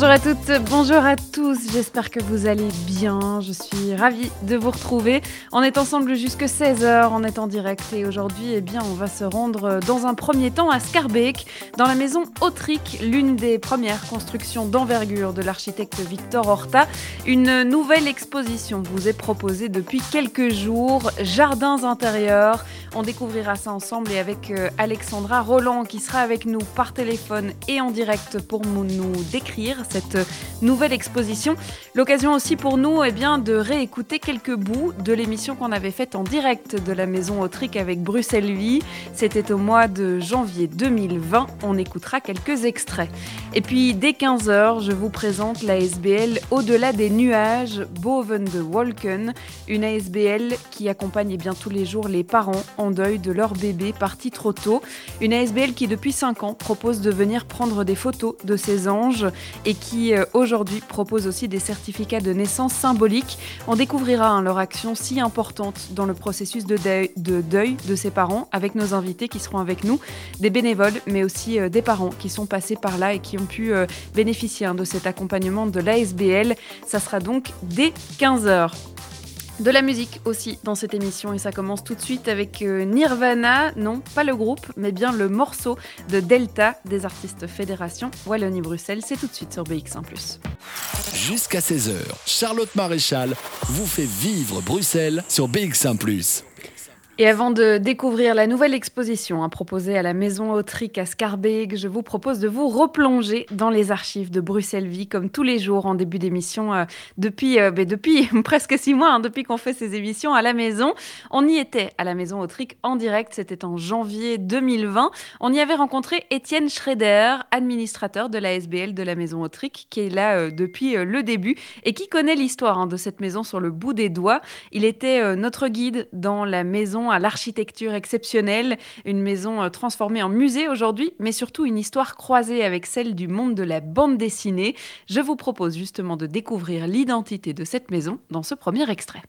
Bonjour à toutes, bonjour à tous, j'espère que vous allez bien, je suis ravie de vous retrouver. On est ensemble jusque 16h, on est en direct et aujourd'hui eh bien, on va se rendre dans un premier temps à Scarbeck, dans la maison Autric, l'une des premières constructions d'envergure de l'architecte Victor Horta. Une nouvelle exposition vous est proposée depuis quelques jours, Jardins intérieurs. On découvrira ça ensemble et avec euh, Alexandra Roland qui sera avec nous par téléphone et en direct pour nous décrire cette nouvelle exposition. L'occasion aussi pour nous eh bien, de réécouter quelques bouts de l'émission qu'on avait faite en direct de la Maison Autrique avec Bruxelles Vie. C'était au mois de janvier 2020. On écoutera quelques extraits. Et puis dès 15h, je vous présente la SBL Au-delà des nuages, Boven de Wolken, une ASBL qui accompagne eh bien, tous les jours les parents en deuil de leur bébé parti trop tôt. Une ASBL qui depuis 5 ans propose de venir prendre des photos de ces anges et qui euh, aujourd'hui propose aussi des certificats de naissance symboliques. On découvrira hein, leur action si importante dans le processus de deuil, de ses parents avec nos invités qui seront avec nous, des bénévoles mais aussi euh, des parents qui sont passés par là et qui ont pu euh, bénéficier hein, de cet accompagnement de l'ASBL. Ça sera donc dès 15h. De la musique aussi dans cette émission. Et ça commence tout de suite avec euh, Nirvana, non pas le groupe mais bien le morceau de Delta des artistes Fédération Wallonie-Bruxelles, c'est tout de suite sur BX1 ⁇ Jusqu'à 16h, Charlotte Maréchal vous fait vivre Bruxelles sur BX1 ⁇ et avant de découvrir la nouvelle exposition hein, proposée à la Maison Autrique à Scarbeck, je vous propose de vous replonger dans les archives de Bruxelles Vie, comme tous les jours en début d'émission, euh, depuis, euh, ben, presque six mois, hein, depuis qu'on fait ces émissions à la maison. On y était à la Maison Autrique en direct, c'était en janvier 2020. On y avait rencontré Étienne Schrader, administrateur de la SBL de la Maison Autrique, qui est là euh, depuis le début et qui connaît l'histoire hein, de cette maison sur le bout des doigts. Il était notre guide dans la maison à l'architecture exceptionnelle, une maison euh, transformée en musée aujourd'hui, mais surtout une histoire croisée avec celle du monde de la bande dessinée. Je vous propose justement de découvrir l'identité de cette maison dans ce premier extrait.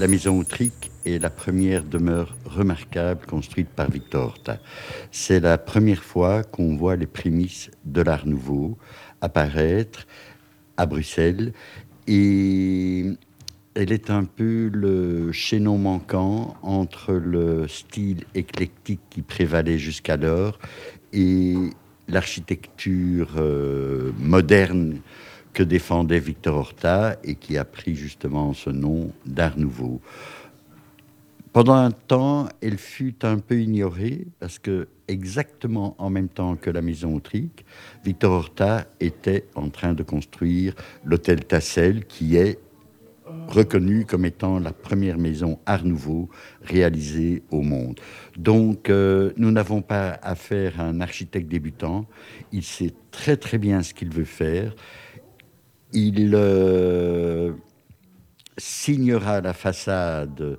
La maison Autrique est la première demeure remarquable construite par Victor Horta. C'est la première fois qu'on voit les prémices de l'Art Nouveau apparaître à Bruxelles et elle est un peu le chaînon manquant entre le style éclectique qui prévalait jusqu'alors et l'architecture euh, moderne que défendait Victor Horta et qui a pris justement ce nom d'Art Nouveau. Pendant un temps, elle fut un peu ignorée parce que exactement en même temps que la maison Autrique, Victor Horta était en train de construire l'hôtel Tassel qui est reconnue comme étant la première maison Art Nouveau réalisée au monde. Donc, euh, nous n'avons pas affaire à un architecte débutant. Il sait très très bien ce qu'il veut faire. Il euh, signera la façade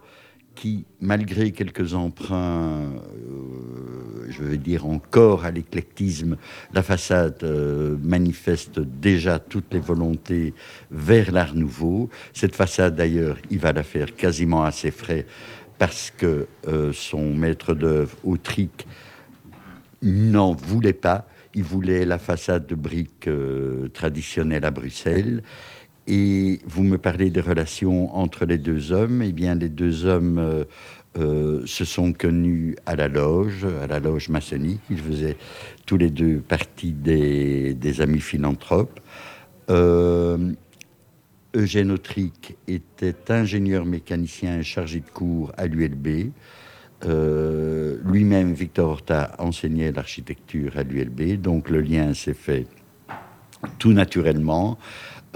qui, malgré quelques emprunts, euh, je veux dire encore à l'éclectisme, la façade euh, manifeste déjà toutes les volontés vers l'art nouveau. Cette façade, d'ailleurs, il va la faire quasiment à ses frais parce que euh, son maître d'œuvre, Autric, n'en voulait pas. Il voulait la façade de briques traditionnelle à Bruxelles. Et vous me parlez des relations entre les deux hommes. Eh bien, les deux hommes euh, euh, se sont connus à la loge, à la loge maçonnique. Ils faisaient tous les deux partie des, amis philanthropes. Euh, Eugène Autric était ingénieur mécanicien chargé de cours à l'ULB. Lui-même, Victor Horta, enseignait l'architecture à l'ULB. Donc le lien s'est fait tout naturellement.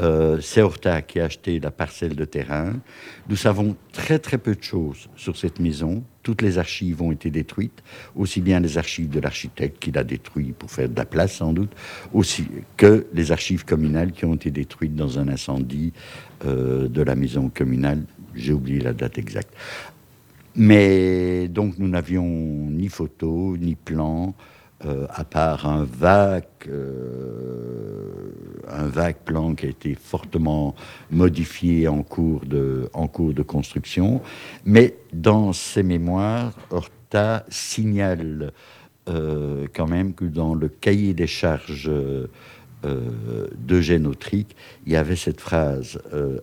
Euh, c'est Horta qui a acheté la parcelle de terrain. Nous savons très très peu de choses sur cette maison. Toutes les archives ont été détruites, aussi bien les archives de l'architecte qui l'a détruit pour faire de la place sans doute, aussi que les archives communales qui ont été détruites dans un incendie euh, de la maison communale. J'ai oublié la date exacte. Mais donc nous n'avions ni photo, ni plan, euh, à part un vague, euh, un vague plan qui a été fortement modifié en cours de, en cours de construction. Mais dans ses mémoires, Horta signale euh, quand même que dans le cahier des charges d'Eugène Autric, il y avait cette phrase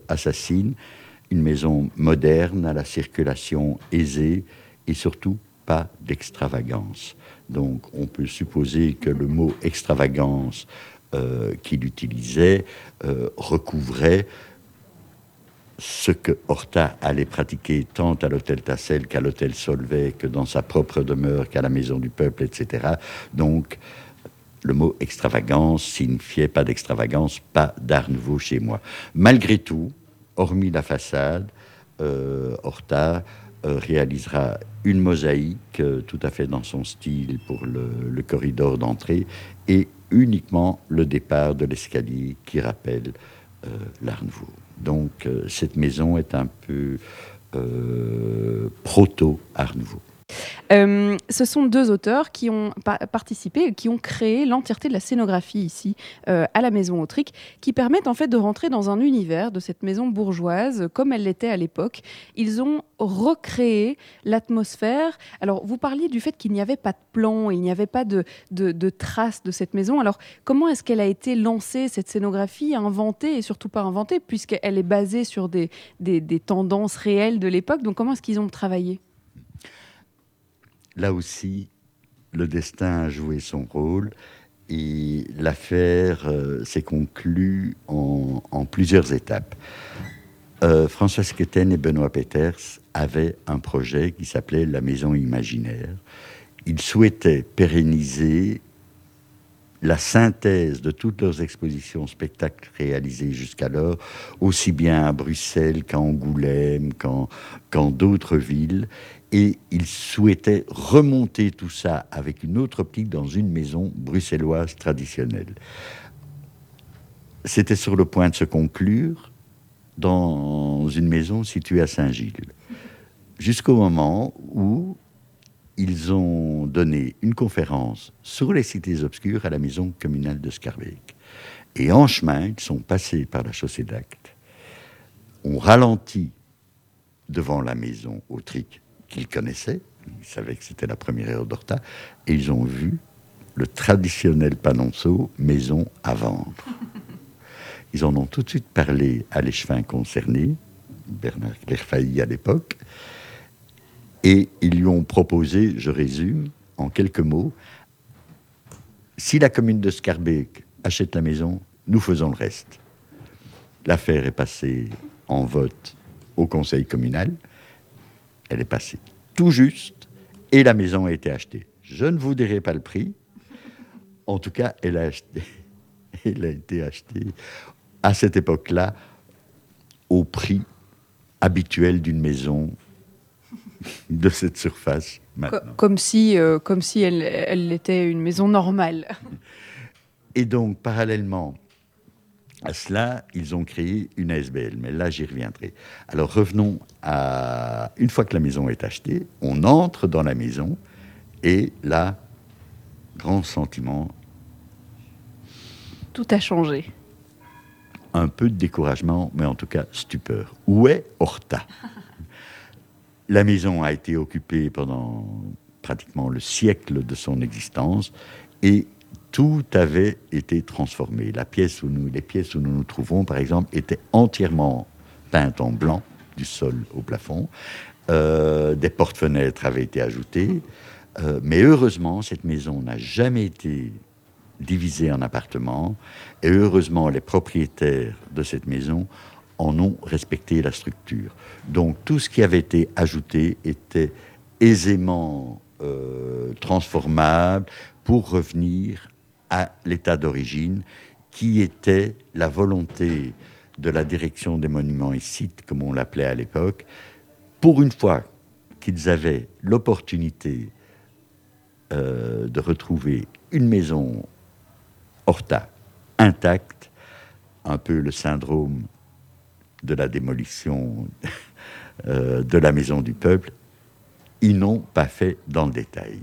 assassine une maison moderne, à la circulation aisée et surtout pas d'extravagance. Donc on peut supposer que le mot extravagance euh, qu'il utilisait euh, recouvrait ce que Horta allait pratiquer tant à l'hôtel Tassel qu'à l'hôtel Solvay, que dans sa propre demeure, qu'à la maison du peuple, etc. Donc le mot extravagance signifiait pas d'extravagance, pas d'art nouveau chez moi. Malgré tout, hormis la façade, euh, Horta réalisera une mosaïque euh, tout à fait dans son style pour le, corridor d'entrée et uniquement le départ de l'escalier qui rappelle l'Art Nouveau. Donc cette maison est un peu proto-Art Nouveau. Euh, ce sont deux auteurs qui ont participé, qui ont créé l'entièreté de la scénographie ici euh, à la Maison Autrique, qui permettent en fait de rentrer dans un univers de cette maison bourgeoise comme elle l'était à l'époque. Ils ont recréé l'atmosphère. Alors, vous parliez du fait qu'il n'y avait pas de plan, il n'y avait pas de, traces de cette maison. Alors, comment est-ce qu'elle a été lancée, cette scénographie, inventée et surtout pas inventée, puisqu'elle est basée sur des tendances réelles de l'époque? Donc, comment est-ce qu'ils ont travaillé? Là aussi, le destin a joué son rôle et l'affaire euh, s'est conclue en, plusieurs étapes. Euh, François et Benoît Peters avaient un projet qui s'appelait la Maison Imaginaire. Ils souhaitaient pérenniser la synthèse de toutes leurs expositions spectacles réalisées jusqu'alors, aussi bien à Bruxelles qu'à Angoulême, qu'en d'autres villes, et il souhaitait remonter tout ça avec une autre optique dans une maison bruxelloise traditionnelle. C'était sur le point de se conclure dans une maison située à Saint-Gilles, jusqu'au moment où ils ont donné une conférence sur les cités obscures à la maison communale de Scarbeck. Et en chemin, ils sont passés par la chaussée d'Acte, ont ralenti devant la maison Autrique qu'ils connaissaient, ils savaient que c'était la première heure d'Horta, et ils ont vu le traditionnel panonceau maison à vendre. Ils en ont tout de suite parlé à l'échevin concerné, Bernard Clairfailly à l'époque, et ils lui ont proposé, je résume en quelques mots, si la commune de Scarbeck achète la maison, nous faisons le reste. L'affaire est passée en vote au conseil communal elle est passée tout juste et la maison a été achetée. Je ne vous dirai pas le prix. En tout cas, elle a, acheté, elle a été achetée à cette époque-là au prix habituel d'une maison de cette surface. Comme si, euh, comme si elle, elle était une maison normale. Et donc, parallèlement à cela, ils ont créé une ASBL, mais là j'y reviendrai. Alors revenons à... Une fois que la maison est achetée, on entre dans la maison et là, grand sentiment. Tout a changé. Un peu de découragement, mais en tout cas stupeur. Où est Horta? La maison a été occupée pendant pratiquement le siècle de son existence et tout avait été transformé. La pièce où nous, les pièces où nous nous trouvons, par exemple, étaient entièrement peintes en blanc, du sol au plafond. Euh, des portes-fenêtres avaient été ajoutées. Euh, mais heureusement, cette maison n'a jamais été divisée en appartements. Et heureusement, les propriétaires de cette maison en ont respecté la structure. Donc tout ce qui avait été ajouté était aisément euh, transformable pour revenir à l'état d'origine, qui était la volonté de la direction des monuments et sites, comme on l'appelait à l'époque, pour une fois qu'ils avaient l'opportunité euh, de retrouver une maison Horta intacte, un peu le syndrome de la démolition euh, de la maison du peuple, ils n'ont pas fait dans le détail.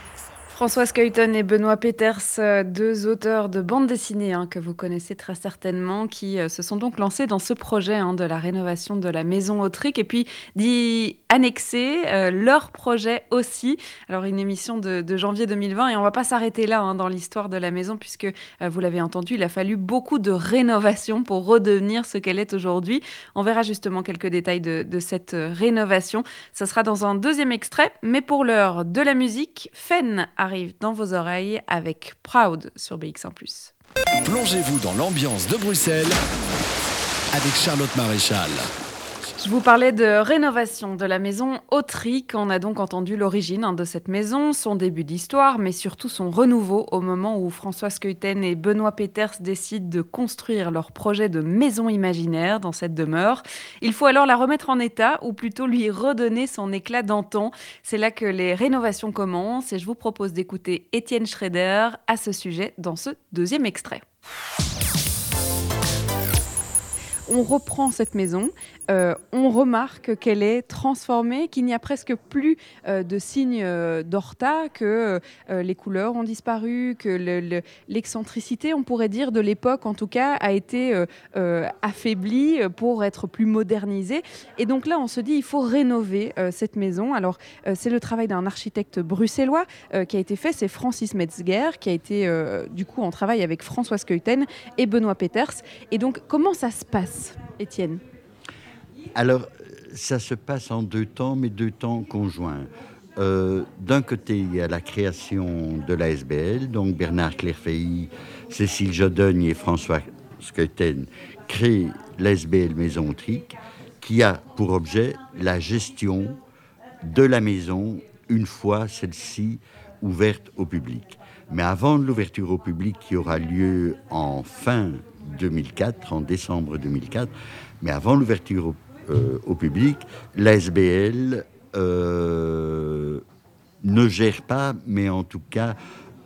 Françoise Kuyten et Benoît Peters, euh, deux auteurs de bande dessinée hein, que vous connaissez très certainement, qui euh, se sont donc lancés dans ce projet hein, de la rénovation de la maison Autrique et puis d'y annexer euh, leur projet aussi. Alors une émission de, janvier 2020 et on va pas s'arrêter là hein, dans l'histoire de la maison puisque vous l'avez entendu, il a fallu beaucoup de rénovation pour redevenir ce qu'elle est aujourd'hui. On verra justement quelques détails de, de cette rénovation. Ça sera dans un deuxième extrait, mais pour l'heure de la musique, Fen a arrive dans vos oreilles avec Proud sur BX1 ⁇ Plongez-vous dans l'ambiance de Bruxelles avec Charlotte Maréchal. Je vous parlais de rénovation de la maison Autrique. On a donc entendu l'origine hein, de cette maison, son début d'histoire, mais surtout son renouveau au moment où François Skeuten et Benoît Peters décident de construire leur projet de maison imaginaire dans cette demeure. Il faut alors la remettre en état, ou plutôt lui redonner son éclat d'antan. C'est là que les rénovations commencent et je vous propose d'écouter Étienne Schrader à ce sujet dans ce deuxième extrait on reprend cette maison euh, on remarque qu'elle est transformée, qu'il n'y a presque plus euh, de signes euh, d'Horta, que les couleurs ont disparu, que l'excentricité, on pourrait dire, de l'époque, en tout cas, a été affaiblie pour être plus modernisée. Et donc là, on se dit, il faut rénover cette maison. Alors, c'est le travail d'un architecte bruxellois qui a été fait, c'est Francis Metzger, qui a été, du coup, en travail avec François Skeuten et Benoît Peters. Et donc, comment ça se passe, Étienne alors, ça se passe en deux temps, mais deux temps conjoints. Euh, d'un côté, il y a la création de l'ASBL, donc Bernard Clairfeilly, Cécile Jodogne et François Skeuten créent l'ASBL Maison Trique, qui a pour objet la gestion de la maison une fois celle-ci ouverte au public. Mais avant l'ouverture au public qui aura lieu en fin 2004, en décembre 2004, mais avant l'ouverture au euh, public, l'ASBL euh, ne gère pas, mais en tout cas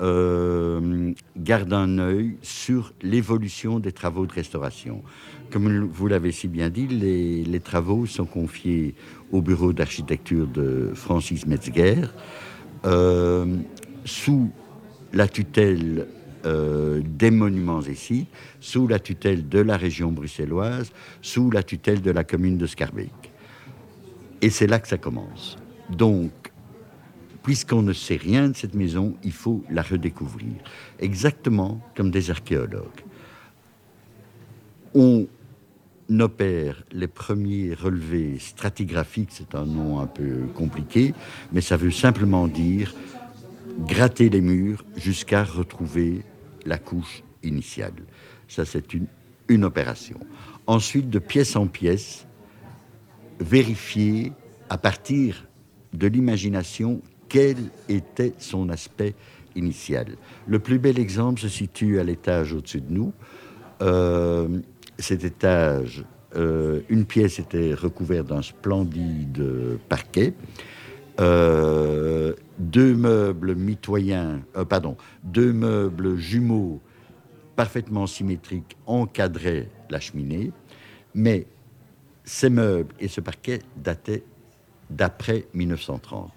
euh, garde un œil sur l'évolution des travaux de restauration. Comme vous l'avez si bien dit, les, travaux sont confiés au bureau d'architecture de Francis Metzger, sous la tutelle euh, des monuments et sites sous la tutelle de la région bruxelloise, sous la tutelle de la commune de Scarbeck. Et c'est là que ça commence. Donc, puisqu'on ne sait rien de cette maison, il faut la redécouvrir. Exactement comme des archéologues. On opère les premiers relevés stratigraphiques, c'est un nom un peu compliqué, mais ça veut simplement dire gratter les murs jusqu'à retrouver la couche initiale. Ça, c'est une, opération. Ensuite, de pièce en pièce, vérifier à partir de l'imagination quel était son aspect initial. Le plus bel exemple se situe à l'étage au-dessus de nous. Euh, cet étage, euh, une pièce était recouverte d'un splendide parquet. Euh, deux meubles mitoyens, euh, pardon, deux meubles jumeaux parfaitement symétriques encadraient la cheminée, mais ces meubles et ce parquet dataient d'après 1930.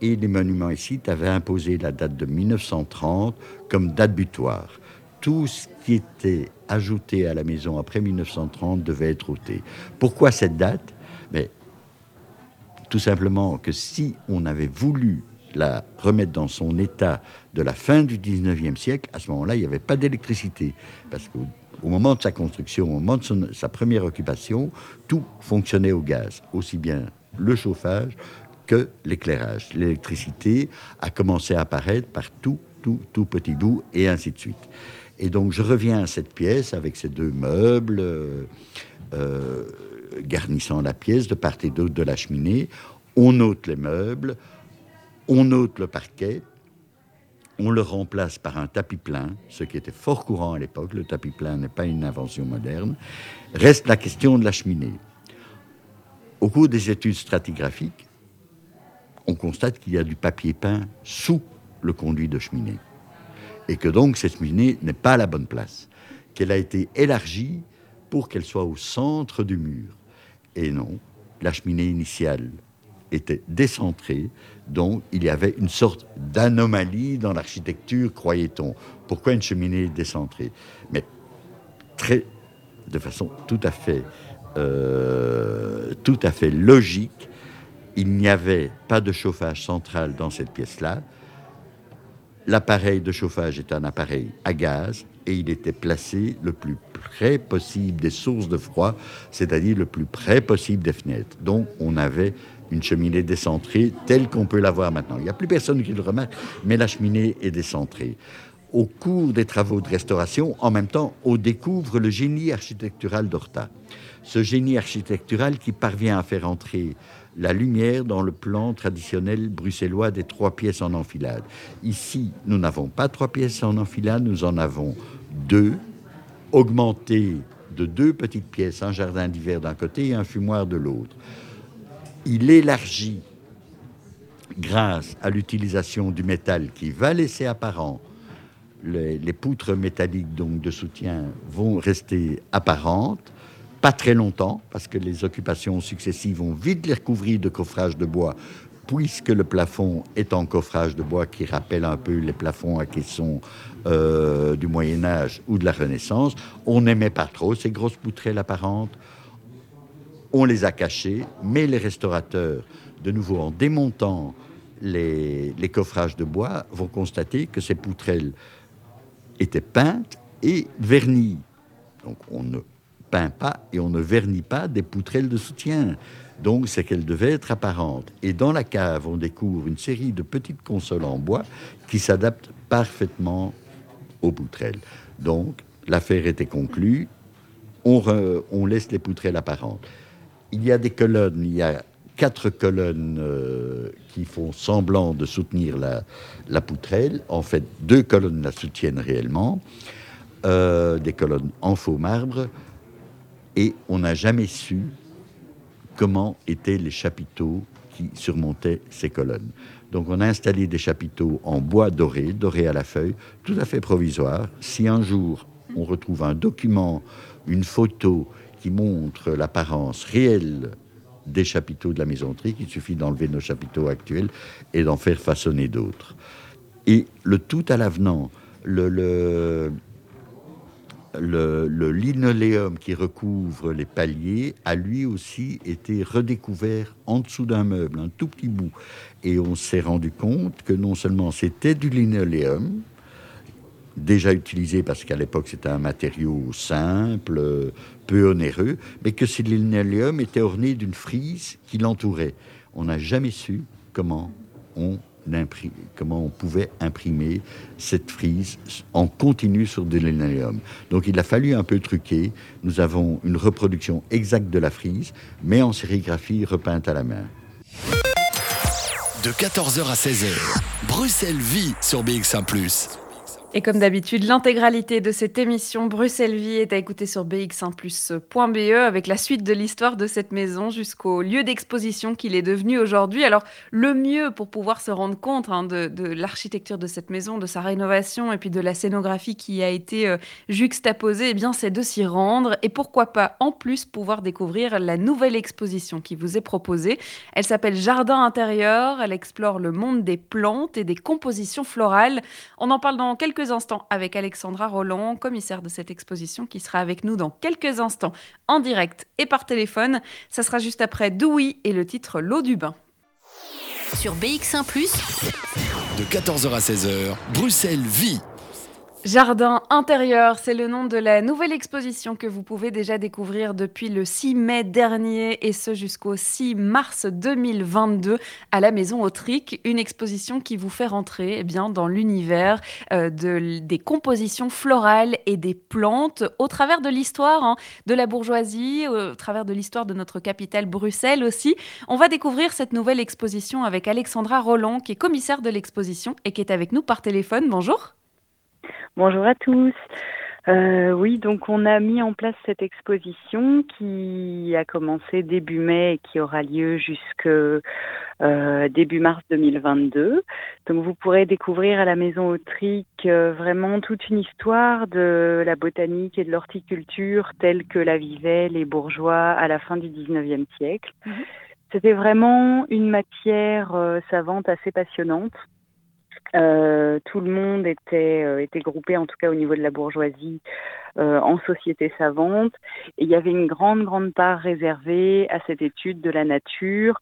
Et les monuments ici avaient imposé la date de 1930 comme date butoir. Tout ce qui était ajouté à la maison après 1930 devait être ôté. Pourquoi cette date? Mais tout simplement que si on avait voulu la remettre dans son état de la fin du 19e siècle, à ce moment-là, il n'y avait pas d'électricité. Parce qu'au moment de sa construction, au moment de sa première occupation, tout fonctionnait au gaz, aussi bien le chauffage que l'éclairage. L'électricité a commencé à apparaître par tout, tout, tout petit bout, et ainsi de suite. Et donc je reviens à cette pièce avec ces deux meubles. Euh, euh, garnissant la pièce de part et d'autre de la cheminée. On ôte les meubles, on ôte le parquet, on le remplace par un tapis plein, ce qui était fort courant à l'époque. Le tapis plein n'est pas une invention moderne. Reste la question de la cheminée. Au cours des études stratigraphiques, on constate qu'il y a du papier peint sous le conduit de cheminée. Et que donc cette cheminée n'est pas à la bonne place. Qu'elle a été élargie pour qu'elle soit au centre du mur. Et non, la cheminée initiale était décentrée, donc il y avait une sorte d'anomalie dans l'architecture, croyait-on. Pourquoi une cheminée décentrée? Mais très, de façon tout à fait, euh, tout à fait logique, il n'y avait pas de chauffage central dans cette pièce-là. L'appareil de chauffage est un appareil à gaz et il était placé le plus près possible des sources de froid, c'est-à-dire le plus près possible des fenêtres. Donc on avait une cheminée décentrée telle qu'on peut la voir maintenant. Il n'y a plus personne qui le remarque, mais la cheminée est décentrée. Au cours des travaux de restauration, en même temps, on découvre le génie architectural d'Horta. Ce génie architectural qui parvient à faire entrer la lumière dans le plan traditionnel bruxellois des trois pièces en enfilade. Ici, nous n'avons pas trois pièces en enfilade, nous en avons deux, augmentées de deux petites pièces, un jardin d'hiver d'un côté et un fumoir de l'autre il élargit, grâce à l'utilisation du métal qui va laisser apparent, les, poutres métalliques donc de soutien vont rester apparentes, pas très longtemps, parce que les occupations successives vont vite les recouvrir de coffrage de bois, puisque le plafond est en coffrage de bois qui rappelle un peu les plafonds à caisson euh, du Moyen Âge ou de la Renaissance. On n'aimait pas trop ces grosses poutrelles apparentes on les a cachés, mais les restaurateurs, de nouveau en démontant les, coffrages de bois, vont constater que ces poutrelles étaient peintes et vernies. Donc on ne peint pas et on ne vernit pas des poutrelles de soutien. Donc c'est qu'elles devaient être apparentes. Et dans la cave, on découvre une série de petites consoles en bois qui s'adaptent parfaitement aux poutrelles. Donc l'affaire était conclue. On, on laisse les poutrelles apparentes il y a des colonnes, il y a quatre colonnes euh, qui font semblant de soutenir la, poutrelle. En fait, deux colonnes la soutiennent réellement, euh, des colonnes en faux marbre, et on n'a jamais su comment étaient les chapiteaux qui surmontaient ces colonnes. Donc on a installé des chapiteaux en bois doré, doré à la feuille, tout à fait provisoire. Si un jour on retrouve un document, une photo qui montre l'apparence réelle des chapiteaux de la maisonnerie, il suffit d'enlever nos chapiteaux actuels et d'en faire façonner d'autres. Et le tout à l'avenant, le, le, linoléum qui recouvre les paliers a lui aussi été redécouvert en dessous d'un meuble, un tout petit bout. Et on s'est rendu compte que non seulement c'était du linoléum, déjà utilisé parce qu'à l'époque c'était un matériau simple, peu onéreux, mais que ce linoléum était orné d'une frise qui l'entourait. On n'a jamais su comment on, comment on pouvait imprimer cette frise en continu sur du linoléum. Donc il a fallu un peu truquer. Nous avons une reproduction exacte de la frise, mais en sérigraphie repeinte à la main. De 14h à 16h, Bruxelles vit sur BX1 ⁇ et comme d'habitude, l'intégralité de cette émission Bruxelles Vie est à écouter sur bx1plus.be avec la suite de l'histoire de cette maison jusqu'au lieu d'exposition qu'il est devenu aujourd'hui. Alors, le mieux pour pouvoir se rendre compte hein, de, l'architecture de cette maison, de sa rénovation et puis de la scénographie qui a été euh, juxtaposée, eh bien, c'est de s'y rendre et pourquoi pas en plus pouvoir découvrir la nouvelle exposition qui vous est proposée. Elle s'appelle Jardin intérieur. Elle explore le monde des plantes et des compositions florales. On en parle dans quelques instants avec Alexandra Roland, commissaire de cette exposition, qui sera avec nous dans quelques instants en direct et par téléphone. Ça sera juste après Doui et le titre L'eau du bain. Sur BX1 ⁇ de 14h à 16h, Bruxelles vit Jardin intérieur, c'est le nom de la nouvelle exposition que vous pouvez déjà découvrir depuis le 6 mai dernier et ce jusqu'au 6 mars 2022 à la Maison Autrique. Une exposition qui vous fait rentrer eh bien, dans l'univers euh, de, des compositions florales et des plantes au travers de l'histoire hein, de la bourgeoisie, au travers de l'histoire de notre capitale Bruxelles aussi. On va découvrir cette nouvelle exposition avec Alexandra Roland qui est commissaire de l'exposition et qui est avec nous par téléphone. Bonjour. Bonjour à tous. Euh, oui, donc on a mis en place cette exposition qui a commencé début mai et qui aura lieu jusque euh, début mars 2022. Donc vous pourrez découvrir à la Maison Autrique euh, vraiment toute une histoire de la botanique et de l'horticulture telle que la vivaient les bourgeois à la fin du 19e siècle. Mhm. C'était vraiment une matière savante assez passionnante. Euh, tout le monde était, euh, était groupé, en tout cas au niveau de la bourgeoisie, euh, en société savante. Et il y avait une grande, grande part réservée à cette étude de la nature.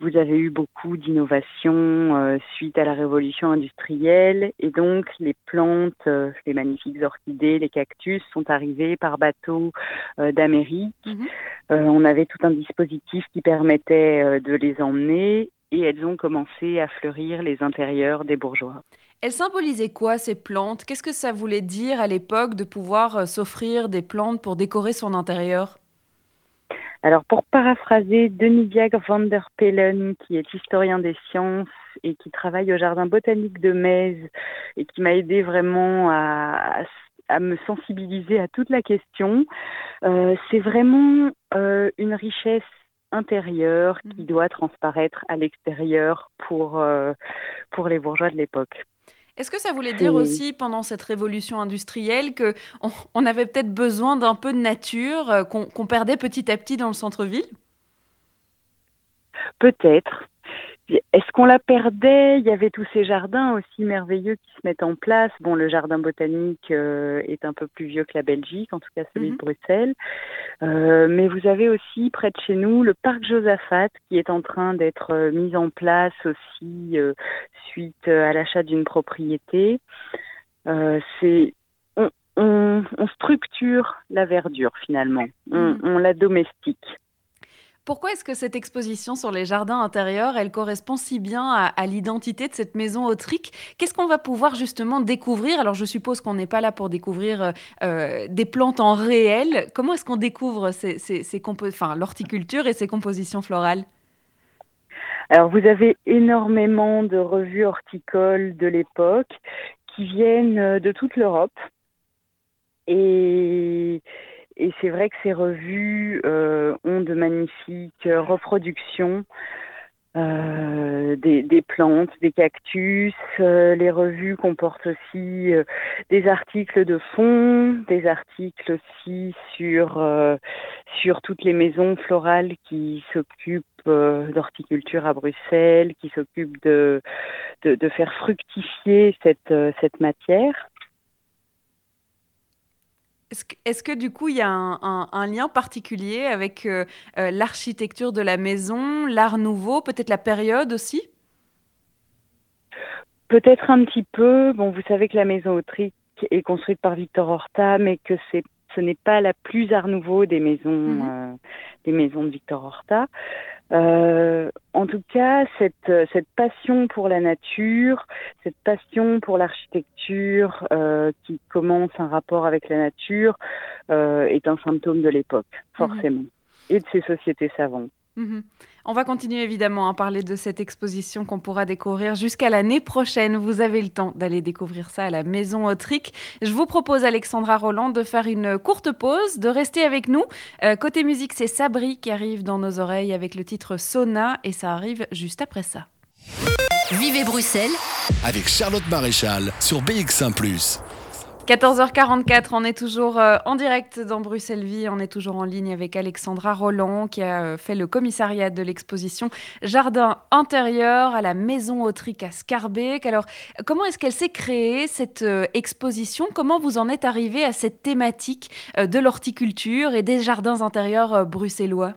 Vous avez eu beaucoup d'innovations suite à la révolution industrielle. Et donc, les plantes, les magnifiques orchidées, les cactus sont arrivés par bateau d'Amérique. Mhm. on avait tout un dispositif qui permettait de les emmener et elles ont commencé à fleurir les intérieurs des bourgeois. Elles symbolisaient quoi ces plantes? Qu'est-ce que ça voulait dire à l'époque de pouvoir euh, s'offrir des plantes pour décorer son intérieur? Alors, pour paraphraser Denis Diagre van der Pelen, qui est historien des sciences et qui travaille au Jardin botanique de Metz et qui m'a aidé vraiment à, me sensibiliser à toute la question, euh, c'est vraiment euh, une richesse intérieur qui mmh. doit transparaître à l'extérieur pour, euh, pour les bourgeois de l'époque. Est-ce que ça voulait dire aussi, pendant cette révolution industrielle, qu'on on avait peut-être besoin d'un peu de nature, euh, qu'on perdait petit à petit dans le centre-ville? Peut-être. Est-ce qu'on la perdait? Il y avait tous ces jardins aussi merveilleux qui se mettent en place. Bon, le jardin botanique euh, est un peu plus vieux que la Belgique, en tout cas celui de mhm. Bruxelles. Euh, mais vous avez aussi près de chez nous le parc Josaphat qui est en train d'être euh, mis en place aussi suite à l'achat d'une propriété. C'est on, structure la verdure finalement, on mhm. la domestique. Pourquoi est-ce que cette exposition sur les jardins intérieurs, elle correspond si bien à, l'identité de cette maison autrique? Qu'est-ce qu'on va pouvoir justement découvrir? Alors je suppose qu'on n'est pas là pour découvrir euh, euh, des plantes en réel. Comment est-ce qu'on découvre enfin, l'horticulture et ses compositions florales? Alors vous avez énormément de revues horticoles de l'époque qui viennent euh, de toute l'Europe. Et et c'est vrai que ces revues euh, ont de magnifiques reproductions euh, des, des, plantes, des cactus. Euh, les revues comportent aussi euh, des articles de fond, des articles aussi sur sur toutes les maisons florales qui s'occupent d'horticulture à Bruxelles, qui s'occupent de, de, de faire fructifier cette cette matière. Est-ce que, du coup, il y a un, lien particulier avec euh, euh, l'architecture de la maison, l'art nouveau, peut-être la période aussi? Peut-être un petit peu. Bon, vous savez que la maison autrique est construite par Victor Horta, mais que ce n'est pas la plus art nouveau des maisons, mmh euh, des maisons de Victor Horta. Euh, en tout cas, cette, cette passion pour la nature, cette passion pour l'architecture euh, qui commence un rapport avec la nature euh, est un symptôme de l'époque, mhm. forcément, et de ces sociétés savantes. Mhm. On va continuer évidemment à parler de cette exposition qu'on pourra découvrir jusqu'à l'année prochaine. Vous avez le temps d'aller découvrir ça à la Maison Autrique. Je vous propose, Alexandra Roland, de faire une courte pause, de rester avec nous. Euh, côté musique, c'est Sabri qui arrive dans nos oreilles avec le titre Sona et ça arrive juste après ça. Vivez Bruxelles avec Charlotte Maréchal sur BX1 ⁇ 14h44, on est toujours euh, en direct dans Bruxelles Vie, on est toujours en ligne avec Alexandra Roland qui a euh, fait le commissariat de l'exposition Jardin intérieur à la Maison Autrique à Scarbeck. Alors, comment est-ce qu'elle s'est créée cette euh, exposition? Comment vous en êtes arrivé à cette thématique de l'horticulture et des jardins intérieurs bruxellois?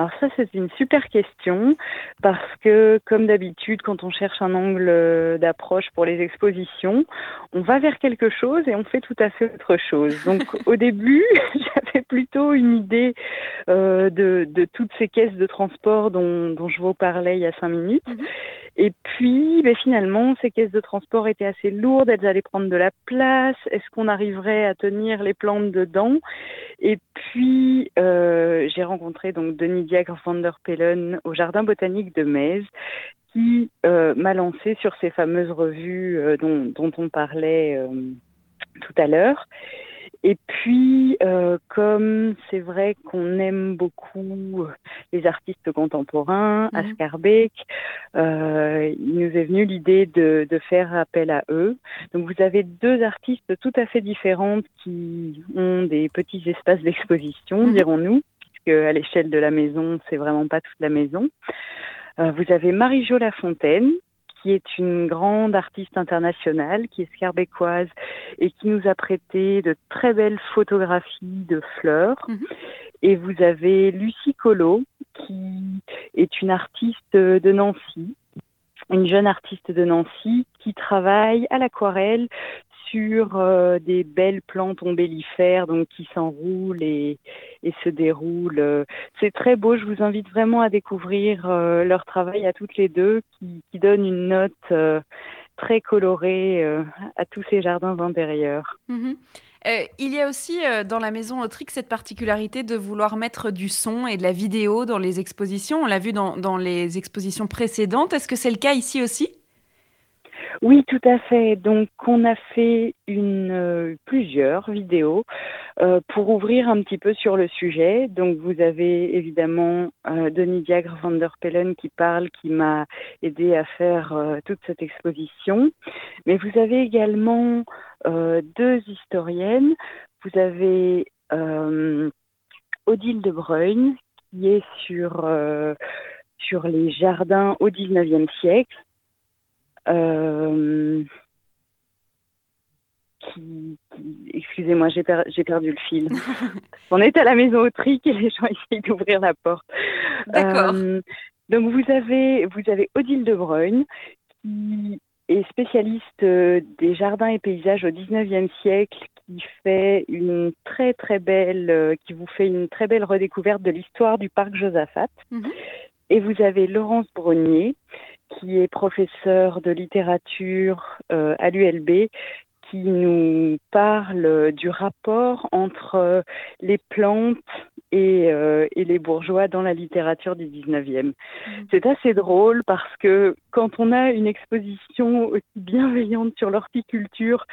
Alors ça, c'est une super question parce que, comme d'habitude, quand on cherche un angle euh, d'approche pour les expositions, on va vers quelque chose et on fait tout à fait autre chose. Donc au début, j'avais plutôt une idée euh, de, de, toutes ces caisses de transport dont, dont, je vous parlais il y a cinq minutes. Mhm. Et puis, ben, finalement, ces caisses de transport étaient assez lourdes, elles allaient prendre de la place. Est-ce qu'on arriverait à tenir les plantes dedans? Et puis, euh, j'ai rencontré donc Denis Diagre van der au Jardin botanique de Metz, qui euh, m'a lancé sur ces fameuses revues euh, dont, dont, on parlait tout à l'heure. Et puis, euh, comme c'est vrai qu'on aime beaucoup les artistes contemporains, mmh. Ascarbeck, euh, il nous est venu l'idée de, de, faire appel à eux. Donc, vous avez deux artistes tout à fait différentes qui ont des petits espaces d'exposition, mmh. dirons-nous, puisque à l'échelle de la maison, c'est vraiment pas toute la maison. Euh, vous avez Marie-Jo Lafontaine, qui est une grande artiste internationale, qui est scarbécoise et qui nous a prêté de très belles photographies de fleurs. Mhm. Et vous avez Lucie Collot, qui est une artiste de Nancy, une jeune artiste de Nancy qui travaille à l'aquarelle sur euh, des belles plantes ombellifères donc qui s'enroulent et, se déroulent. C'est très beau, je vous invite vraiment à découvrir euh, leur travail à toutes les deux qui, qui donne une note euh, très colorée à tous ces jardins intérieurs. Mhm. il y a aussi dans la maison Autrique cette particularité de vouloir mettre du son et de la vidéo dans les expositions. On l'a vu dans, dans les expositions précédentes. Est-ce que c'est le cas ici aussi? Oui, tout à fait. Donc, on a fait euh, plusieurs vidéos euh, pour ouvrir un petit peu sur le sujet. Donc, vous avez évidemment euh, Denis Diagre van der Pellen qui parle, qui m'a aidé à faire toute cette exposition. Mais vous avez également deux historiennes. Vous avez Odile de Bruyne qui est sur sur les jardins au XIXe siècle euh, qui, excusez-moi, j'ai, perdu le fil. On est à la maison autrique et les gens essayent d'ouvrir la porte. D'accord. Euh, donc vous avez, vous avez Odile de Bruyne qui est spécialiste euh, des jardins et paysages au 19e siècle, qui fait une très très belle, qui vous fait une très belle redécouverte de l'histoire du parc Josaphat. Mhm. Et vous avez Laurence Brognier qui est professeur de littérature euh, à l'ULB, qui nous parle du rapport entre les plantes et, euh, et, les bourgeois dans la littérature du 19e. Mmh. C'est assez drôle parce que quand on a une exposition aussi bienveillante sur l'horticulture,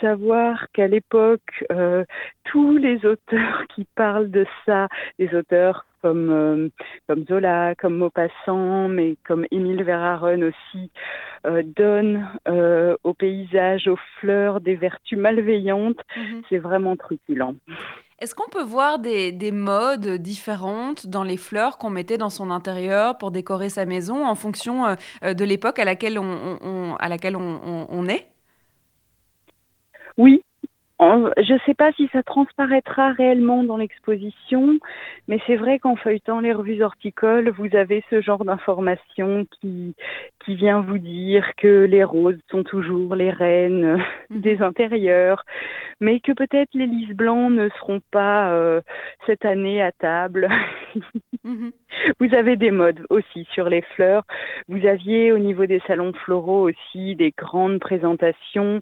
savoir qu'à l'époque, euh, tous les auteurs qui parlent de ça, les auteurs comme, euh, comme Zola, comme Maupassant, mais comme Émile Verhaeren aussi, euh, donnent euh, au paysage, aux fleurs des vertus malveillantes, mmh c'est vraiment truculent. Est-ce qu'on peut voir des, des, modes différentes dans les fleurs qu'on mettait dans son intérieur pour décorer sa maison en fonction euh, de l'époque à laquelle on, à laquelle on, on est? Oui, je ne sais pas si ça transparaîtra réellement dans l'exposition, mais c'est vrai qu'en feuilletant les revues horticoles, vous avez ce genre d'information qui, qui vient vous dire que les roses sont toujours les reines mhm. des intérieurs, mais que peut-être les lys blancs ne seront pas euh, cette année à table. Mhm. Vous avez des modes aussi sur les fleurs. Vous aviez au niveau des salons floraux aussi des grandes présentations.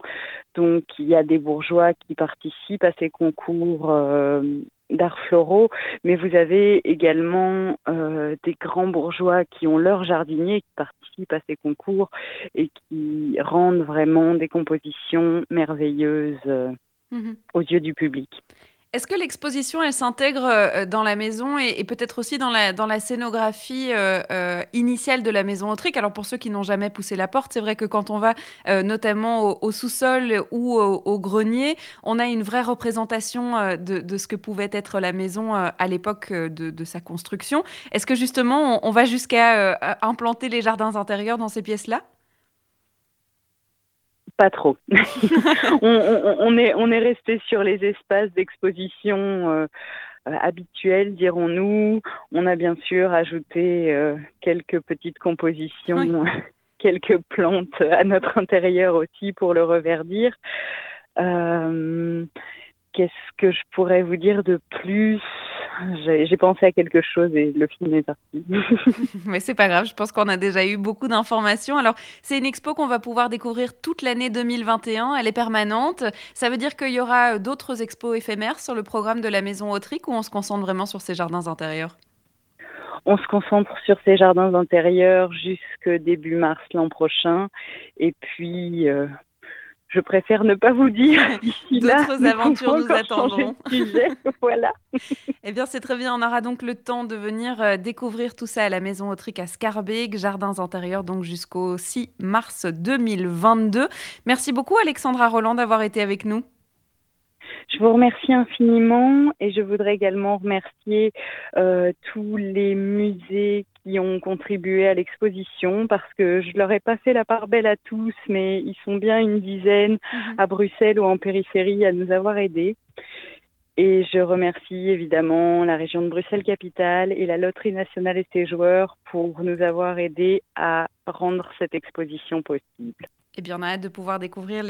Donc il y a des bourgeois qui participent à ces concours euh, d'art floraux, mais vous avez également euh, des grands bourgeois qui ont leur jardinier qui participent à ces concours et qui rendent vraiment des compositions merveilleuses euh, mhm. aux yeux du public. Est-ce que l'exposition, elle s'intègre euh, dans la maison et, peut-être aussi dans la, scénographie euh, euh, initiale de la maison Autrique Alors pour ceux qui n'ont jamais poussé la porte, c'est vrai que quand on va notamment au, sous-sol ou au, grenier, on a une vraie représentation de, ce que pouvait être la maison à l'époque de, sa construction. Est-ce que justement, on va jusqu'à implanter les jardins intérieurs dans ces pièces-là? Pas trop. on, est, on est resté sur les espaces d'exposition euh, habituels, dirons-nous. On a bien sûr ajouté euh, quelques petites compositions, quelques plantes à notre intérieur aussi pour le reverdir. Euh, qu'est-ce que je pourrais vous dire de plus? J'ai pensé à quelque chose et le film est parti. Mais c'est pas grave, je pense qu'on a déjà eu beaucoup d'informations. Alors, c'est une expo qu'on va pouvoir découvrir toute l'année 2021. Elle est permanente. Ça veut dire qu'il y aura d'autres expos éphémères sur le programme de la Maison Autrique ou on se concentre vraiment sur ces jardins intérieurs? On se concentre sur ces jardins intérieurs jusqu'au début mars l'an prochain. Et puis, euh, je préfère ne pas vous dire. D'autres aventures nous attendront. voilà. eh bien, c'est très bien. On aura donc le temps de venir euh, découvrir tout ça à la Maison Autrique à Scarbeck, Jardins intérieurs, donc jusqu'au 6 mars 2022. Merci beaucoup, Alexandra Roland, d'avoir été avec nous. Je vous remercie infiniment et je voudrais également remercier euh, tous les musées qui ont contribué à l'exposition parce que je leur ai pas fait la part belle à tous, mais ils sont bien une dizaine mhm. à Bruxelles ou en périphérie à nous avoir aidés. Et je remercie évidemment la région de Bruxelles-Capitale et la Loterie nationale et ses joueurs pour nous avoir aidés à rendre cette exposition possible. Eh bien, on a hâte de pouvoir découvrir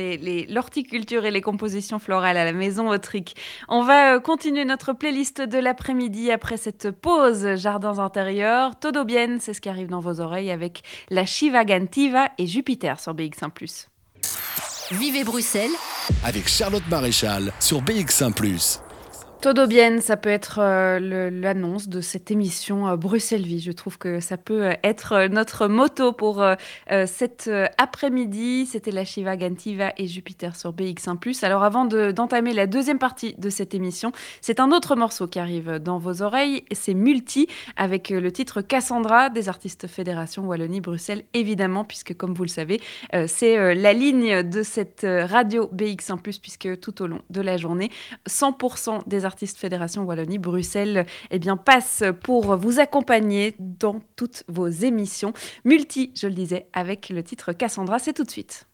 l'horticulture et les compositions florales à la maison Autrique. On va euh, continuer notre playlist de l'après-midi après cette pause jardins intérieurs. Todo bien, c'est ce qui arrive dans vos oreilles avec la Shiva Gantiva et Jupiter sur BX1+. Vivez Bruxelles avec Charlotte Maréchal sur BX1+. Todo bien, ça peut être euh, l'annonce de cette émission euh, Bruxelles Vie. Je trouve que ça peut euh, être notre motto pour cet après-midi. C'était la Shiva Gantiva et Jupiter sur BX1+. Alors avant d'entamer la deuxième partie de cette émission, c'est un autre morceau qui arrive dans vos oreilles. C'est Multi avec le titre Cassandra des artistes Fédération Wallonie-Bruxelles, évidemment, puisque comme vous le savez, c'est la ligne de cette radio BX1+, puisque tout au long de la journée, 100% des artistes artistes Fédération Wallonie-Bruxelles eh bien, passe pour vous accompagner dans toutes vos émissions. Multi, je le disais, avec le titre Cassandra, c'est tout de suite.